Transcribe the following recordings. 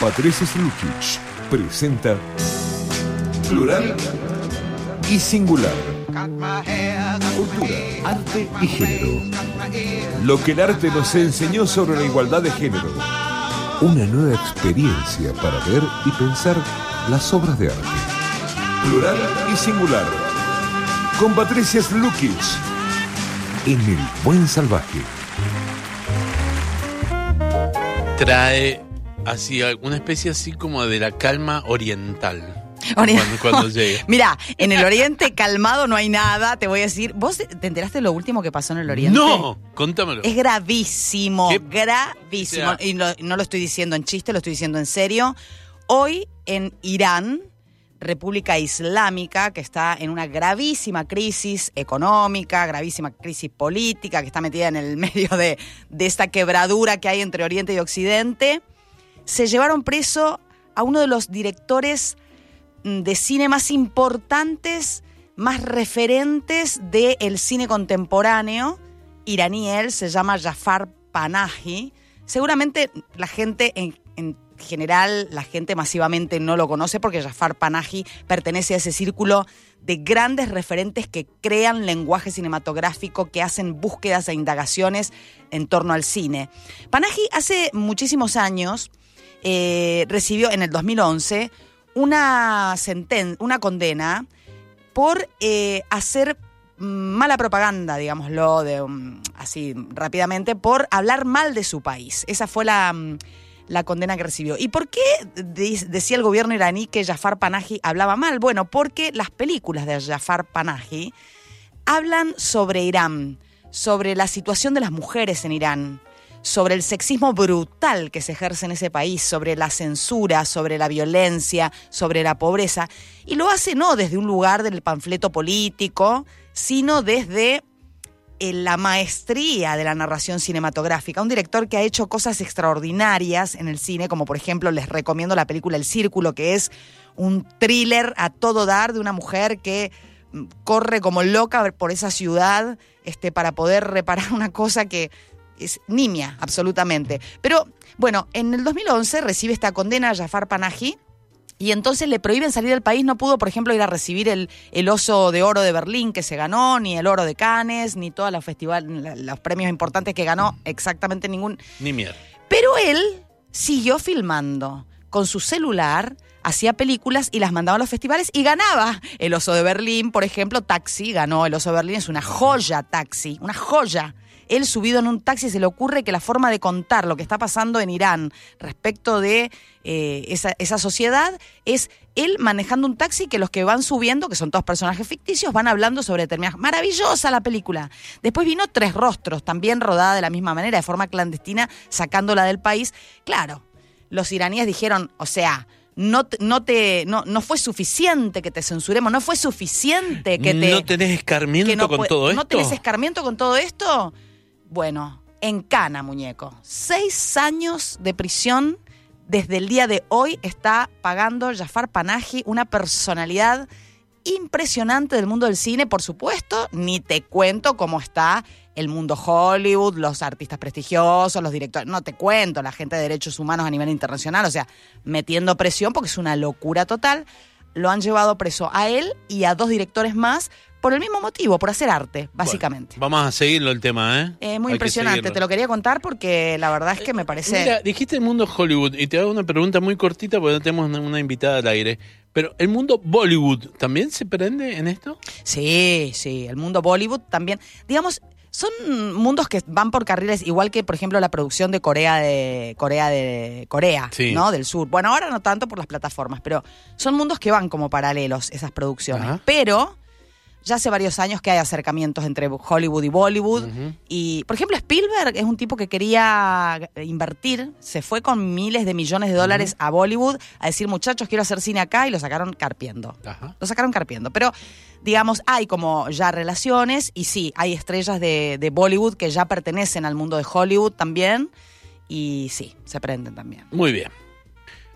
Patricia Slukic presenta Plural y Singular. Cultura, arte y género. Lo que el arte nos enseñó sobre la igualdad de género. Una nueva experiencia para ver y pensar las obras de arte. Plural y Singular. Con Patricia Slukic. En el Buen Salvaje. trae así una especie así como de la calma oriental. Ori- Cuando, cuando llega. Mira, en el Oriente calmado no hay nada, te voy a decir. ¿Vos te enteraste de lo último que pasó en el Oriente? No, contámelo. Es gravísimo, ¿Qué? gravísimo. O sea- y lo- no lo estoy diciendo en chiste, lo estoy diciendo en serio. Hoy en Irán, República Islámica, que está en una gravísima crisis económica, gravísima crisis política, que está metida en el medio de, de esta quebradura que hay entre Oriente y Occidente, se llevaron preso a uno de los directores mm, de cine más importantes, más referentes del cine contemporáneo iraní. Él se llama Jafar Panahi. Seguramente la gente en, en general, la gente masivamente no lo conoce porque Jafar Panahi pertenece a ese círculo de grandes referentes que crean lenguaje cinematográfico, que hacen búsquedas e indagaciones en torno al cine. Panahi hace muchísimos años eh, recibió en el 2011 una, senten una condena por eh, hacer mm, mala propaganda, digámoslo, um, así rápidamente, por hablar mal de su país. Esa fue la, mm, la condena que recibió. ¿Y por qué de- decía el gobierno iraní que Jafar Panahi hablaba mal? Bueno, porque las películas de Jafar Panahi hablan sobre Irán, sobre la situación de las mujeres en Irán, sobre el sexismo brutal que se ejerce en ese país, sobre la censura, sobre la violencia, sobre la pobreza. Y lo hace no desde un lugar del panfleto político, sino desde eh, la maestría de la narración cinematográfica. Un director que ha hecho cosas extraordinarias en el cine, como por ejemplo les recomiendo la película El Círculo, que es un thriller a todo dar de una mujer que mm, corre como loca por esa ciudad este, para poder reparar una cosa que es nimia, absolutamente. Pero bueno, en el 2011 recibe esta condena a Jafar Panahi. Y entonces le prohíben salir del país, no pudo, por ejemplo, ir a recibir el, el oso de oro de Berlín que se ganó, ni el oro de Cannes, ni todos los festivales, los premios importantes que ganó, exactamente ningún. Ni mierda. Pero él siguió filmando con su celular, hacía películas y las mandaba a los festivales y ganaba. El Oso de Berlín, por ejemplo, Taxi, ganó el Oso de Berlín, es una joya Taxi, una joya. Él subido en un taxi se le ocurre que la forma de contar lo que está pasando en Irán respecto de eh, esa, esa sociedad es él manejando un taxi que los que van subiendo, que son todos personajes ficticios, van hablando sobre determinadas... Maravillosa la película. Después vino Tres Rostros, también rodada de la misma manera, de forma clandestina, sacándola del país. Claro, los iraníes dijeron, o sea, no, te- no, te, no, no fue suficiente que te censuremos, no fue suficiente que te... ¿No tenés escarmiento no con todo ¿No esto? tenés escarmiento con todo esto? Bueno, en cana, muñeco. Seis años de prisión. Desde el día de hoy está pagando Jafar Panahi, una personalidad impresionante del mundo del cine, por supuesto. Ni te cuento cómo está el mundo Hollywood, los artistas prestigiosos, los directores. No te cuento, la gente de derechos humanos a nivel internacional. O sea, metiendo presión porque es una locura total. Lo han llevado preso a él y a dos directores más por el mismo motivo, por hacer arte, básicamente. Bueno, vamos a seguirlo el tema, ¿eh? Eh, muy Hay impresionante, te lo quería contar porque la verdad es que me parece... Mira, dijiste el mundo Hollywood y te hago una pregunta muy cortita porque no tenemos una- una invitada al aire. Pero el mundo Bollywood también se prende en esto? Sí, sí, el mundo Bollywood también. Digamos, son mundos que van por carriles, igual que, por ejemplo, la producción de Corea de Corea de Corea, Sí. ¿no? Del sur. Bueno, ahora no tanto por las plataformas, pero son mundos que van como paralelos esas producciones. Ajá. Pero ya hace varios años que hay acercamientos entre Hollywood y Bollywood. Y, por ejemplo, Spielberg es un tipo que quería invertir, se fue con miles de millones de dólares a Bollywood a decir, muchachos, quiero hacer cine acá, y lo sacaron carpiendo. Lo sacaron carpiendo. Pero, digamos, hay como ya relaciones, y sí, hay estrellas de, de Bollywood que ya pertenecen al mundo de Hollywood también, y sí, se prenden también. Muy bien.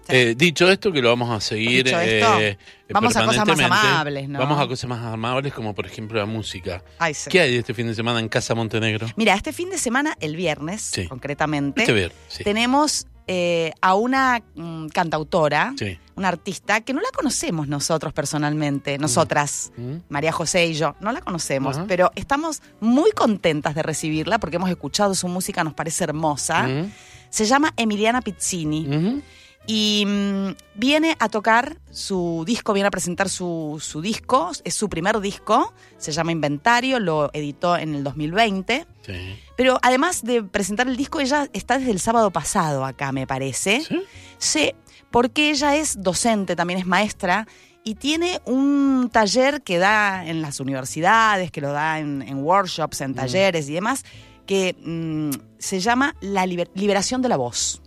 Sí. Eh, dicho esto, que lo vamos a seguir. Esto, eh, vamos a cosas más amables, ¿no? Vamos a cosas más amables, como por ejemplo la música. Ay, sí. ¿Qué hay este fin de semana en Casa Montenegro? Mira, este fin de semana, el viernes, Sí. concretamente, Este sí. tenemos eh, a una mm, cantautora, una artista que no la conocemos nosotros personalmente, nosotras, Mm. María José y yo, no la conocemos, pero estamos muy contentas de recibirla porque hemos escuchado su música, nos parece hermosa. Mm. Se llama Emiliana Pizzini. Y mm, viene a tocar su disco, viene a presentar su, su disco, es su primer disco, se llama Inventario, lo editó en el 2020. Sí. Pero además de presentar el disco, ella está desde el sábado pasado acá, me parece. ¿Sí? Sí, porque ella es docente, también es maestra y tiene un taller que da en las universidades, que lo da en, en workshops, en talleres y demás, que mm, se llama La Liber- Liberación de la Voz.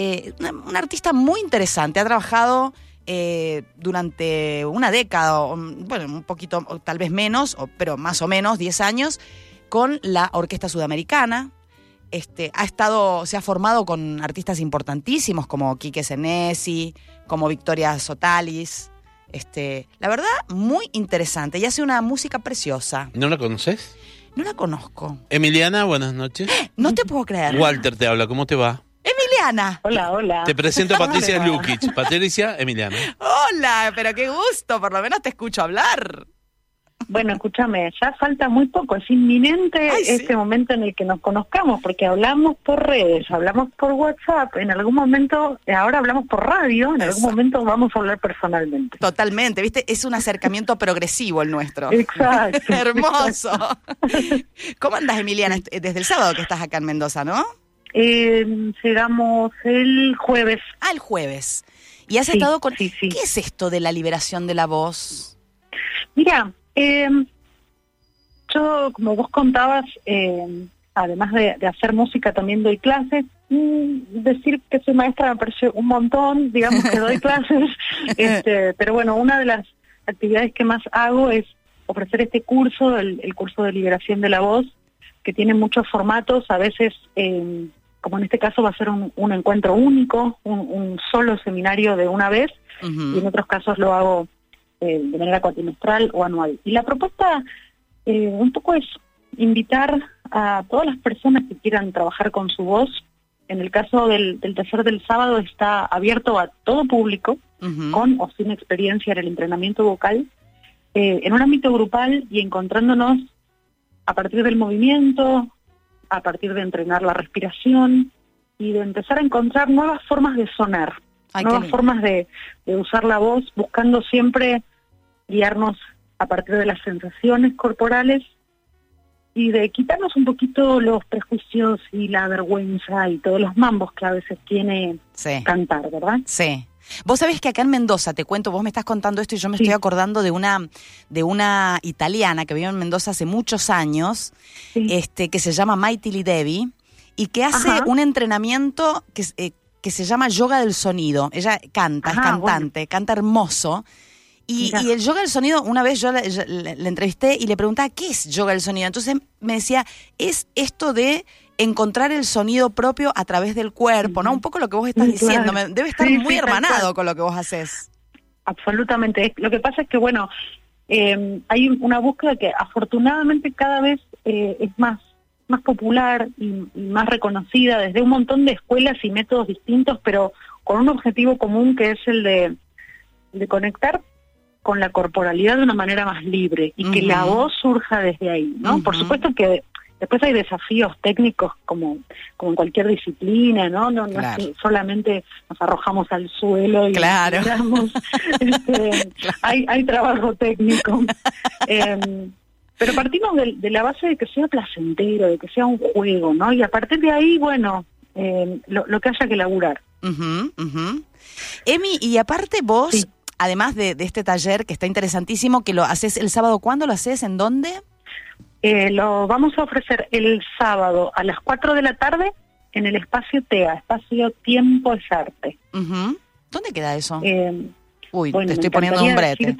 Eh, una, una artista muy interesante, ha trabajado eh, durante una década, o, mm, bueno, un poquito, o tal vez menos, o- pero más o menos, 10 años, con la Orquesta Sudamericana. Este, ha estado, se ha formado con artistas importantísimos como Quique Senesi, como Victoria Sotalis. Este, la verdad, muy interesante. Y hace una música preciosa. ¿No la conoces? No la conozco. Emiliana, buenas noches. No te puedo creer. Walter te habla, ¿cómo te va? Emiliana. Hola, hola. Te presento a Patricia. Lukic. Patricia, Emiliana. Hola, pero qué gusto. Por lo menos te escucho hablar. Bueno, escúchame, ya falta muy poco, es inminente Ay, sí. este momento en el que nos conozcamos, porque hablamos por redes, hablamos por WhatsApp, en algún momento, ahora hablamos por radio, en algún Exacto. momento vamos a hablar personalmente. Totalmente, ¿viste? Es un acercamiento progresivo el nuestro. Exacto. Hermoso. ¿Cómo andas, Emiliana? Desde el sábado que estás acá en Mendoza, ¿no? Eh, llegamos el jueves. Ah, el jueves. Y has Sí, estado con... sí, sí. ¿Qué es esto de la liberación de la voz? Mira, eh, yo, como vos contabas, eh, además de, de hacer música, también doy clases. Mm, decir que soy maestra me parece un montón, digamos que doy clases, este, pero bueno, una de las actividades que más hago es ofrecer este curso, el, el curso de liberación de la voz, que tiene muchos formatos, a veces, eh, como en este caso va a ser un, un encuentro único, un, un solo seminario de una vez, y en otros casos lo hago eh, de manera cuatrimestral o anual. Y la propuesta eh, un poco es invitar a todas las personas que quieran trabajar con su voz. En el caso del, del taller del sábado está abierto a todo público, con o sin experiencia en el entrenamiento vocal, eh, en un ámbito grupal y encontrándonos a partir del movimiento, a partir de entrenar la respiración y de empezar a encontrar nuevas formas de sonar Ay, nuevas formas de, de usar la voz, buscando siempre guiarnos a partir de las sensaciones corporales y de quitarnos un poquito los prejuicios y la vergüenza y todos los mambos que a veces tiene Sí. cantar, ¿verdad? Sí. Vos sabés que acá en Mendoza, te cuento, vos me estás contando esto y yo me Sí. estoy acordando de una, de una italiana que vivió en Mendoza hace muchos años, Sí. este, que se llama Mighty Lee Devi, y que hace Ajá. un entrenamiento que, eh, que se llama yoga del sonido. Ella canta, es cantante, canta hermoso. Y, el yoga del sonido, una vez yo le, yo le- le entrevisté y le preguntaba, ¿qué es yoga del sonido? Entonces me decía, es esto de encontrar el sonido propio a través del cuerpo, ¿no? Un poco lo que vos estás diciendo. claro. Me- Debe estar Sí, muy sí, hermanado con lo que vos haces. Absolutamente. Lo que pasa es que, bueno, eh, hay una búsqueda que afortunadamente cada vez eh, es más más popular y, y más reconocida desde un montón de escuelas y métodos distintos, pero con un objetivo común que es el de, de conectar con la corporalidad de una manera más libre y que la voz surja desde ahí, ¿no? Por supuesto que después hay desafíos técnicos como, como en cualquier disciplina, ¿no? No, no Claro. es que solamente nos arrojamos al suelo y Claro. giramos. Este, hay, hay trabajo técnico. Em, pero partimos de, de la base de que sea placentero, de que sea un juego, ¿no? Y a partir de ahí, bueno, em, lo, lo que haya que laburar. Ujú. Emi, y aparte vos, Sí. además de, de este taller que está interesantísimo, que lo haces el sábado, ¿cuándo lo haces? ¿En dónde? Eh, lo vamos a ofrecer el sábado a las 4 de la tarde en el espacio TEA, espacio Tiempo es Arte. ¿Dónde queda eso? Em, Uy, bueno, te estoy poniendo un brete.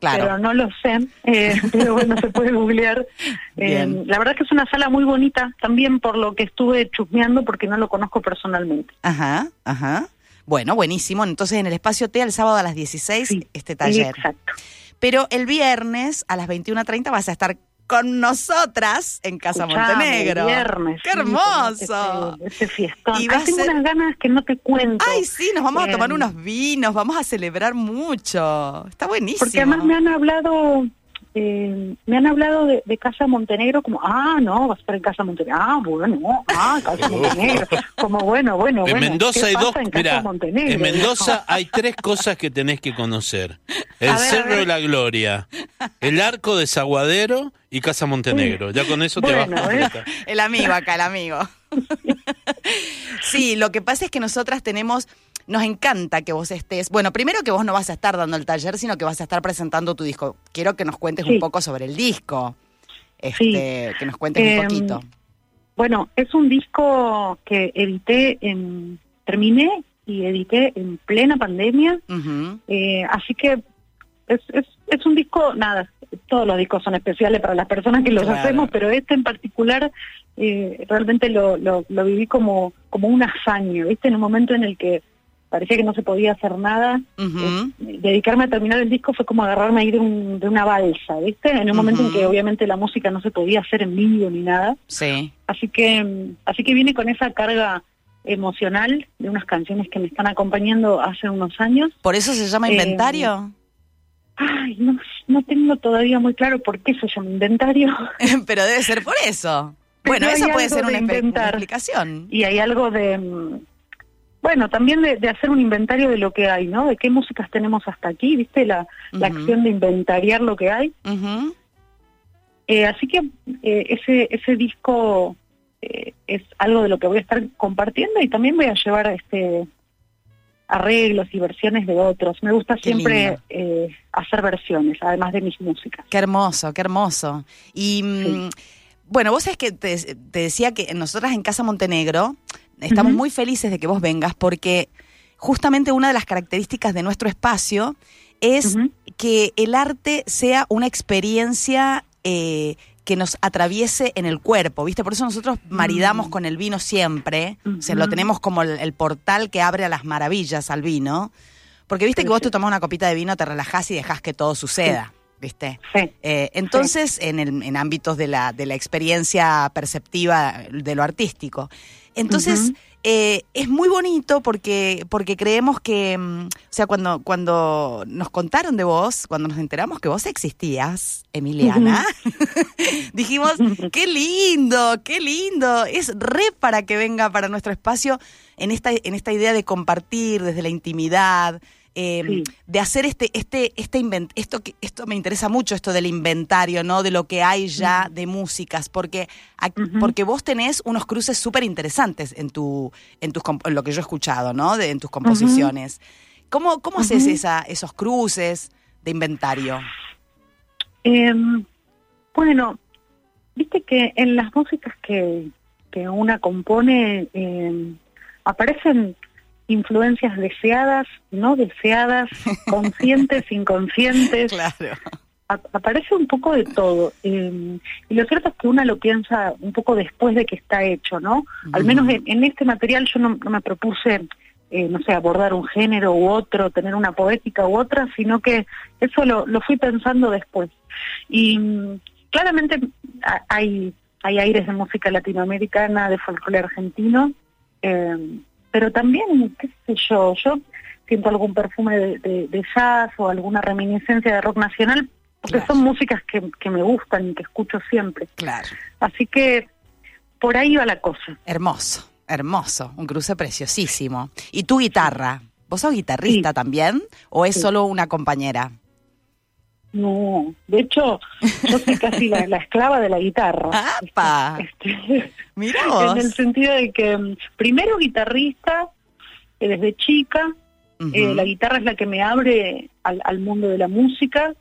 Claro. pero no lo sé, eh, pero bueno, se puede googlear. Eh, la verdad es que es una sala muy bonita, también por lo que estuve chusmeando, porque no lo conozco personalmente. Ajá, ajá. Bueno, buenísimo. Entonces en el espacio T el sábado a las 16 Sí, este taller. Exacto. Pero el viernes a las 21.30 vas a estar con nosotras en Casa Escuchame, Montenegro. viernes, ¡Qué hermoso! Ese, ese fiestón. Y Ay, tengo ser- unas ganas que no te cuento. Ay, sí, nos vamos a tomar unos vinos, vamos a celebrar mucho. Está buenísimo. Porque además me han hablado, eh, me han hablado de, de Casa Montenegro como, ah, no, vas a estar en Casa Montenegro. Ah, bueno, ah, Casa Montenegro. Como, bueno, bueno, En bueno. Mendoza ¿qué hay dos, en mira, en Mendoza hay tres cosas que tenés que conocer. El A ver, a Cerro ver. de la Gloria, el Arco de Zaguadero y Casa Montenegro. Ya con eso te vas a ¿eh? completar. El amigo acá, el amigo. sí, lo que pasa es que nosotras tenemos, nos encanta que vos estés, bueno, primero que vos no vas a estar dando el taller, sino que vas a estar presentando tu disco. Quiero que nos cuentes un poco sobre el disco, este, Sí. que nos cuentes un Em, poquito. Bueno, es un disco que edité en, terminé y edité en plena pandemia, eh, así que es, es, es un disco, nada, todos los discos son especiales para las personas que los Claro. hacemos, pero este en particular eh, realmente lo, lo, lo viví como, como un hazaño, ¿viste? En un momento en el que parecía que no se podía hacer nada, eh, dedicarme a terminar el disco fue como agarrarme ahí de, un, de una balsa, ¿viste? En un momento en que obviamente la música no se podía hacer en vivo ni nada. Sí. Así que, mm, así que viene con esa carga emocional de unas canciones que me están acompañando hace unos años. ¿Por eso se llama Eh, inventario? Ay, no, no tengo todavía muy claro por qué se llama inventario. Pero debe ser por eso. Pero Bueno, eso puede ser una, una explicación. Y hay algo de, bueno, también de, de hacer un inventario de lo que hay, ¿no? De qué músicas tenemos hasta aquí, ¿viste? La, la acción de inventariar lo que hay. Eh, así que eh, ese, ese disco eh, es algo de lo que voy a estar compartiendo y también voy a llevar este arreglos y versiones de otros. Me gusta Qué siempre hacer versiones, además de mis músicas. Qué hermoso, qué hermoso. Y mm, bueno, vos sabés que te, te decía que nosotras en Casa Montenegro estamos muy felices de que vos vengas porque justamente una de las características de nuestro espacio es que el arte sea una experiencia eh, que nos atraviese en el cuerpo, ¿viste? Por eso nosotros maridamos Mm. con el vino siempre, o sea, lo tenemos como el, el portal que abre a las maravillas al vino, porque viste Sí, que vos sí. te tomás una copita de vino, te relajás y dejás que todo suceda, ¿viste? Eh, entonces, en, el- en ámbitos de la, de la experiencia perceptiva de lo artístico. Entonces, eh, es muy bonito porque, porque creemos que, mm, o sea, cuando, cuando nos contaron de vos, cuando nos enteramos que vos existías, Emiliana, dijimos, qué lindo, qué lindo. Es re para que venga para nuestro espacio en esta, en esta idea de compartir desde la intimidad, eh, Sí. de hacer este, este, este invent esto que, esto me interesa mucho, esto del inventario, ¿no? De lo que hay ya de músicas, porque, porque vos tenés unos cruces súper interesantes en tu, en tus en lo que yo he escuchado, ¿no? De, en tus composiciones. ¿Cómo, cómo haces esa, esos cruces de inventario? Em, bueno, viste que en las músicas que, que una compone em, aparecen influencias deseadas, no deseadas, conscientes, inconscientes, Claro. a- aparece un poco de todo. eh, y lo cierto es que una lo piensa un poco después de que está hecho, ¿no? Al menos en, en este material yo no, no me propuse, eh, no sé, abordar un género u otro, tener una poética u otra, sino que eso lo, lo fui pensando después. Y mm, claramente hay, hay aires de música latinoamericana, de folclore argentino, eh, pero también, qué sé yo, yo siento algún perfume de, de- de jazz o alguna reminiscencia de rock nacional, porque Claro. son músicas que, que me gustan y que escucho siempre. Claro. Así que por ahí va la cosa. Hermoso, hermoso. Un cruce preciosísimo. ¿Y tu guitarra? ¿Vos sos guitarrista Sí. también? ¿O es Sí. solo una compañera? No, de hecho, yo soy casi la, la esclava de la guitarra. ¡Apa! Este, Mira en el sentido de que mm, primero guitarrista eh, desde chica, eh, la guitarra es la que me abre al, al mundo de la música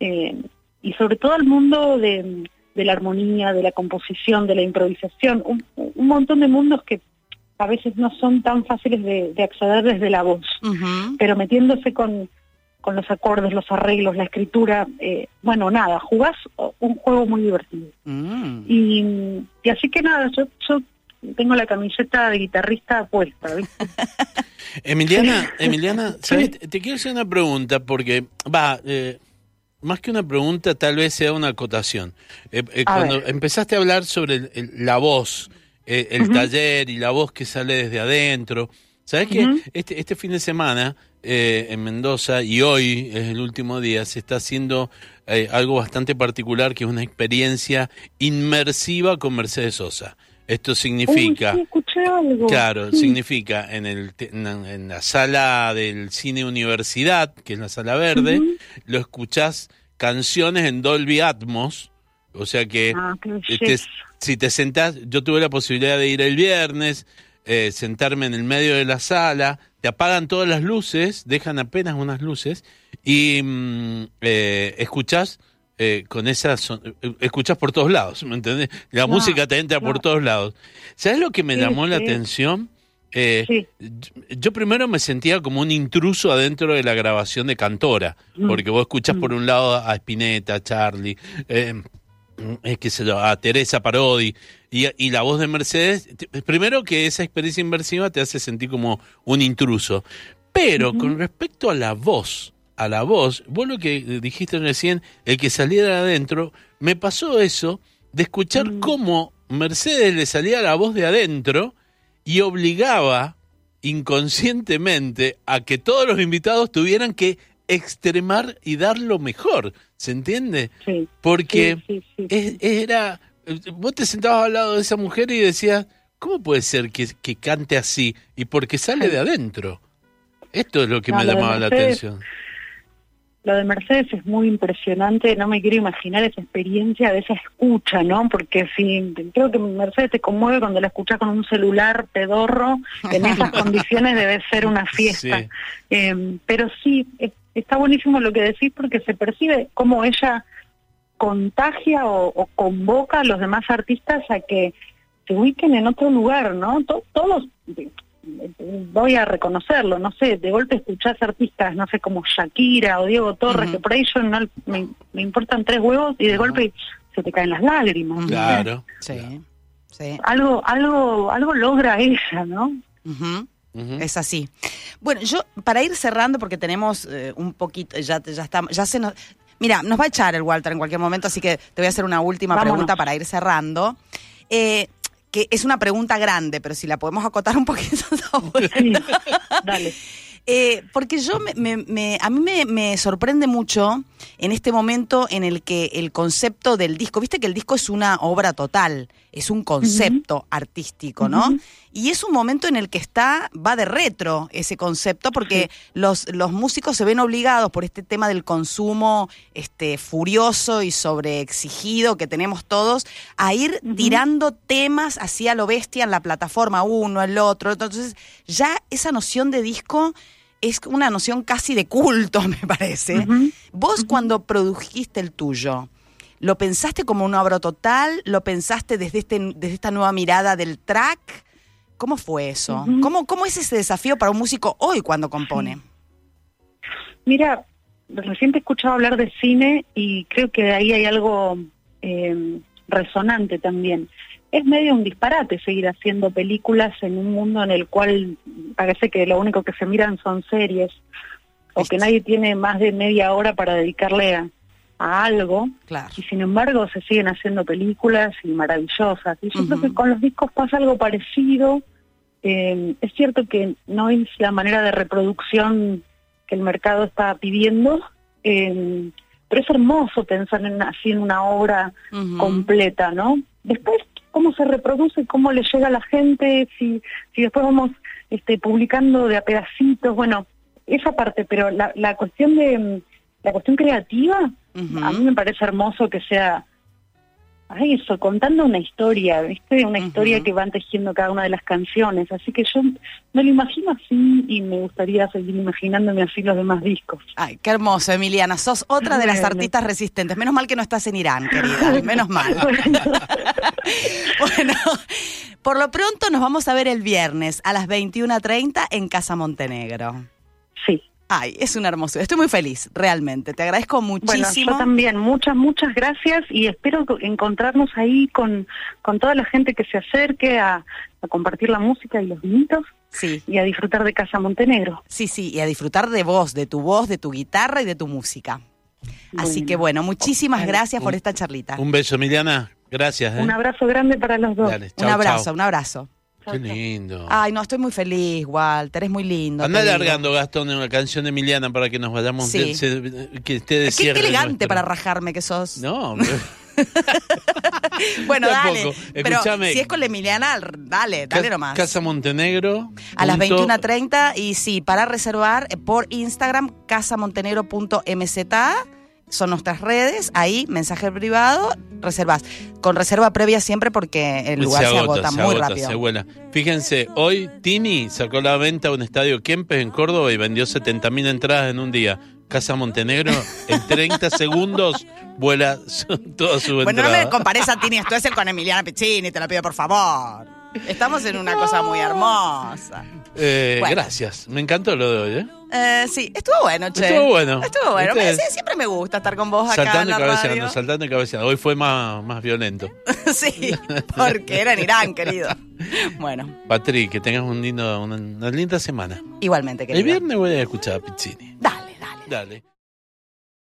eh, y sobre todo al mundo de, de la armonía, de la composición, de la improvisación, un, un montón de mundos que a veces no son tan fáciles de, de acceder desde la voz, pero metiéndose con, con los acordes, los arreglos, la escritura, eh, bueno, nada, jugás un juego muy divertido. Mm. Y, y así que nada, yo, yo tengo la camiseta de guitarrista puesta, ¿viste? Emiliana, Emiliana. Te quiero hacer una pregunta porque, va, eh, más que una pregunta, tal vez sea una acotación. Eh, eh, cuando ver. empezaste a hablar sobre el- el- la voz, eh, el taller y la voz que sale desde adentro, ¿sabes qué? Ujú. Este, este fin de semana eh, en Mendoza y hoy es el último día, se está haciendo eh, algo bastante particular que es una experiencia inmersiva con Mercedes Sosa. Esto significa... Uy, sí, algo. Claro, Sí. significa en, el, en, la- en la sala del cine universidad, que es la sala verde, lo escuchás canciones en Dolby Atmos, o sea que Ah, te- si te sentás, yo tuve la posibilidad de ir el viernes, eh, sentarme en el medio de la sala, te apagan todas las luces, dejan apenas unas luces y mm, eh, escuchás eh, con esas, son- eh, escuchás por todos lados, ¿me entendés? La música te entra por todos lados. ¿Sabes lo que me Sí, llamó la atención? Eh, Sí. yo primero me sentía como un intruso adentro de la grabación de Cantora, Mm. porque vos escuchás por un lado a Spinetta, a Charlie, eh, eh, qué sé yo, a Teresa Parodi y, y la voz de Mercedes. Primero que esa experiencia inmersiva te hace sentir como un intruso. Pero con respecto a la voz, a la voz, vos lo que dijiste recién, el que saliera de adentro, me pasó eso de escuchar cómo Mercedes le salía la voz de adentro y obligaba inconscientemente a que todos los invitados tuvieran que extremar y dar lo mejor, ¿se entiende? Sí. Porque Sí, sí, sí, es- era, vos te sentabas al lado de esa mujer y decías, ¿cómo puede ser que, que cante así? Y porque sale de adentro. Esto es lo que No, me lo llamaba la atención. Lo de Mercedes es muy impresionante, no me quiero imaginar esa experiencia de esa escucha, ¿no? Porque si creo que Mercedes te conmueve cuando la escuchas con un celular pedorro, en esas condiciones debe ser una fiesta. Eh, pero sí, es- está buenísimo lo que decís porque se percibe cómo ella contagia o, o convoca a los demás artistas a que se ubiquen en otro lugar, ¿no? To- todos, voy a reconocerlo, no sé, de golpe escuchás artistas, no sé, como Shakira o Diego Torres, que por ahí yo no me, me importan tres huevos y de golpe se te caen las lágrimas. Claro. Sí, sí. Algo, algo, algo logra ella, ¿no? Es así. Bueno, yo para ir cerrando porque tenemos eh, un poquito, ya ya estamos, ya se nos, mira, nos va a echar el Walter en cualquier momento, así que te voy a hacer una última Vámonos. pregunta para ir cerrando. Eh, que es una pregunta grande, pero si la podemos acotar un poquito. Sí, dale. Eh, porque yo me, me- me- a mí me, me sorprende mucho en este momento en el que el concepto del disco, viste que el disco es una obra total, es un concepto artístico, ¿no? Y es un momento en el que está, va de retro ese concepto, porque los, los músicos se ven obligados por este tema del consumo este, furioso y sobreexigido que tenemos todos, a ir tirando temas hacia lo bestia en la plataforma, uno, el otro. Entonces, ya esa noción de disco es una noción casi de culto, me parece. Vos cuando produjiste el tuyo, ¿lo pensaste como una obra total? ¿Lo pensaste desde, este, desde esta nueva mirada del track? ¿Cómo fue eso? ¿Cómo, ¿Cómo es ese desafío para un músico hoy cuando compone? Mira, recién te he escuchado hablar de cine y creo que ahí hay algo eh, resonante también. Es medio un disparate seguir haciendo películas en un mundo en el cual parece que lo único que se miran son series o que nadie tiene más de media hora para dedicarle a, a algo Claro. y sin embargo se siguen haciendo películas y maravillosas. Y yo creo que con los discos pasa algo parecido. Eh, es cierto que no es la manera de reproducción que el mercado está pidiendo, eh, pero es hermoso pensar en así en una obra completa, ¿no? Después, cómo se reproduce, cómo le llega a la gente, si, si después vamos este, publicando de a pedacitos, bueno, esa parte, pero la, la cuestión de mm, la cuestión creativa, a mí me parece hermoso que sea ay, eso, contando una historia, ¿viste? Una historia que van tejiendo cada una de las canciones. Así que yo me lo imagino así y me gustaría seguir imaginándome así los demás discos. Ay, qué hermoso, Emiliana. Sos otra de las Bueno. artistas resistentes. Menos mal que no estás en Irán, querida. Menos mal. Bueno, por lo pronto nos vamos a ver el viernes a las 21.30 en Casa Montenegro. sí. Ay, es una hermosura. Estoy muy feliz, realmente. Te agradezco Bueno, muchísimo. yo también, muchas, muchas gracias y espero co- encontrarnos ahí con, con toda la gente que se acerque a, a compartir la música y los vinitos Sí, y a disfrutar de Casa Montenegro. sí, sí. Y a disfrutar de vos, de tu voz, de tu guitarra y de tu música. Así que bueno, muchísimas Bueno, gracias por esta charlita. Un beso, Emiliana. Gracias. ¿eh? Un abrazo grande para los dos. Dale, Un abrazo, chau. un abrazo. Qué lindo. Ay, no, estoy muy feliz, Walter, es muy lindo. Anda te digo. alargando, Gastón, una canción de Emiliana para que nos vayamos. Sí. de- se- que esté de Qué, elegante nuestro. para rajarme que sos. No, bueno, dale. Tampoco. Pero Escúchame. si es con la Emiliana, dale, dale nomás. Casa Montenegro. A las punto- 21.30 y sí, para reservar eh, por Instagram, casamontenegro.mz. Son nuestras redes, ahí, mensaje privado, reservas. Con reserva previa siempre porque el lugar se, agota, muy agota, rápido. se vuela. Fíjense, hoy Tini sacó la venta a un estadio Kempes en Córdoba y vendió 70.000 entradas en un día. Casa Montenegro, en 30 segundos vuela su- toda su Bueno, no entrada. me compares a Tini Stuessel con Emiliana Piccini, te lo pido por favor. Estamos en una cosa muy hermosa. Eh, Bueno. Gracias, me encantó lo de hoy. ¿eh? Eh, sí, estuvo bueno, che. Estuvo bueno. Estuvo bueno. Me- siempre me gusta estar con vos acá Saltando en y cabeceando, radio. saltando y cabeceando. Hoy fue más, más violento. sí, porque era en Irán, querido. Bueno, Patri, que tengas un lindo, una, una linda semana. igualmente, El querido. viernes voy a escuchar a Pizzini. Dale, dale. Dale.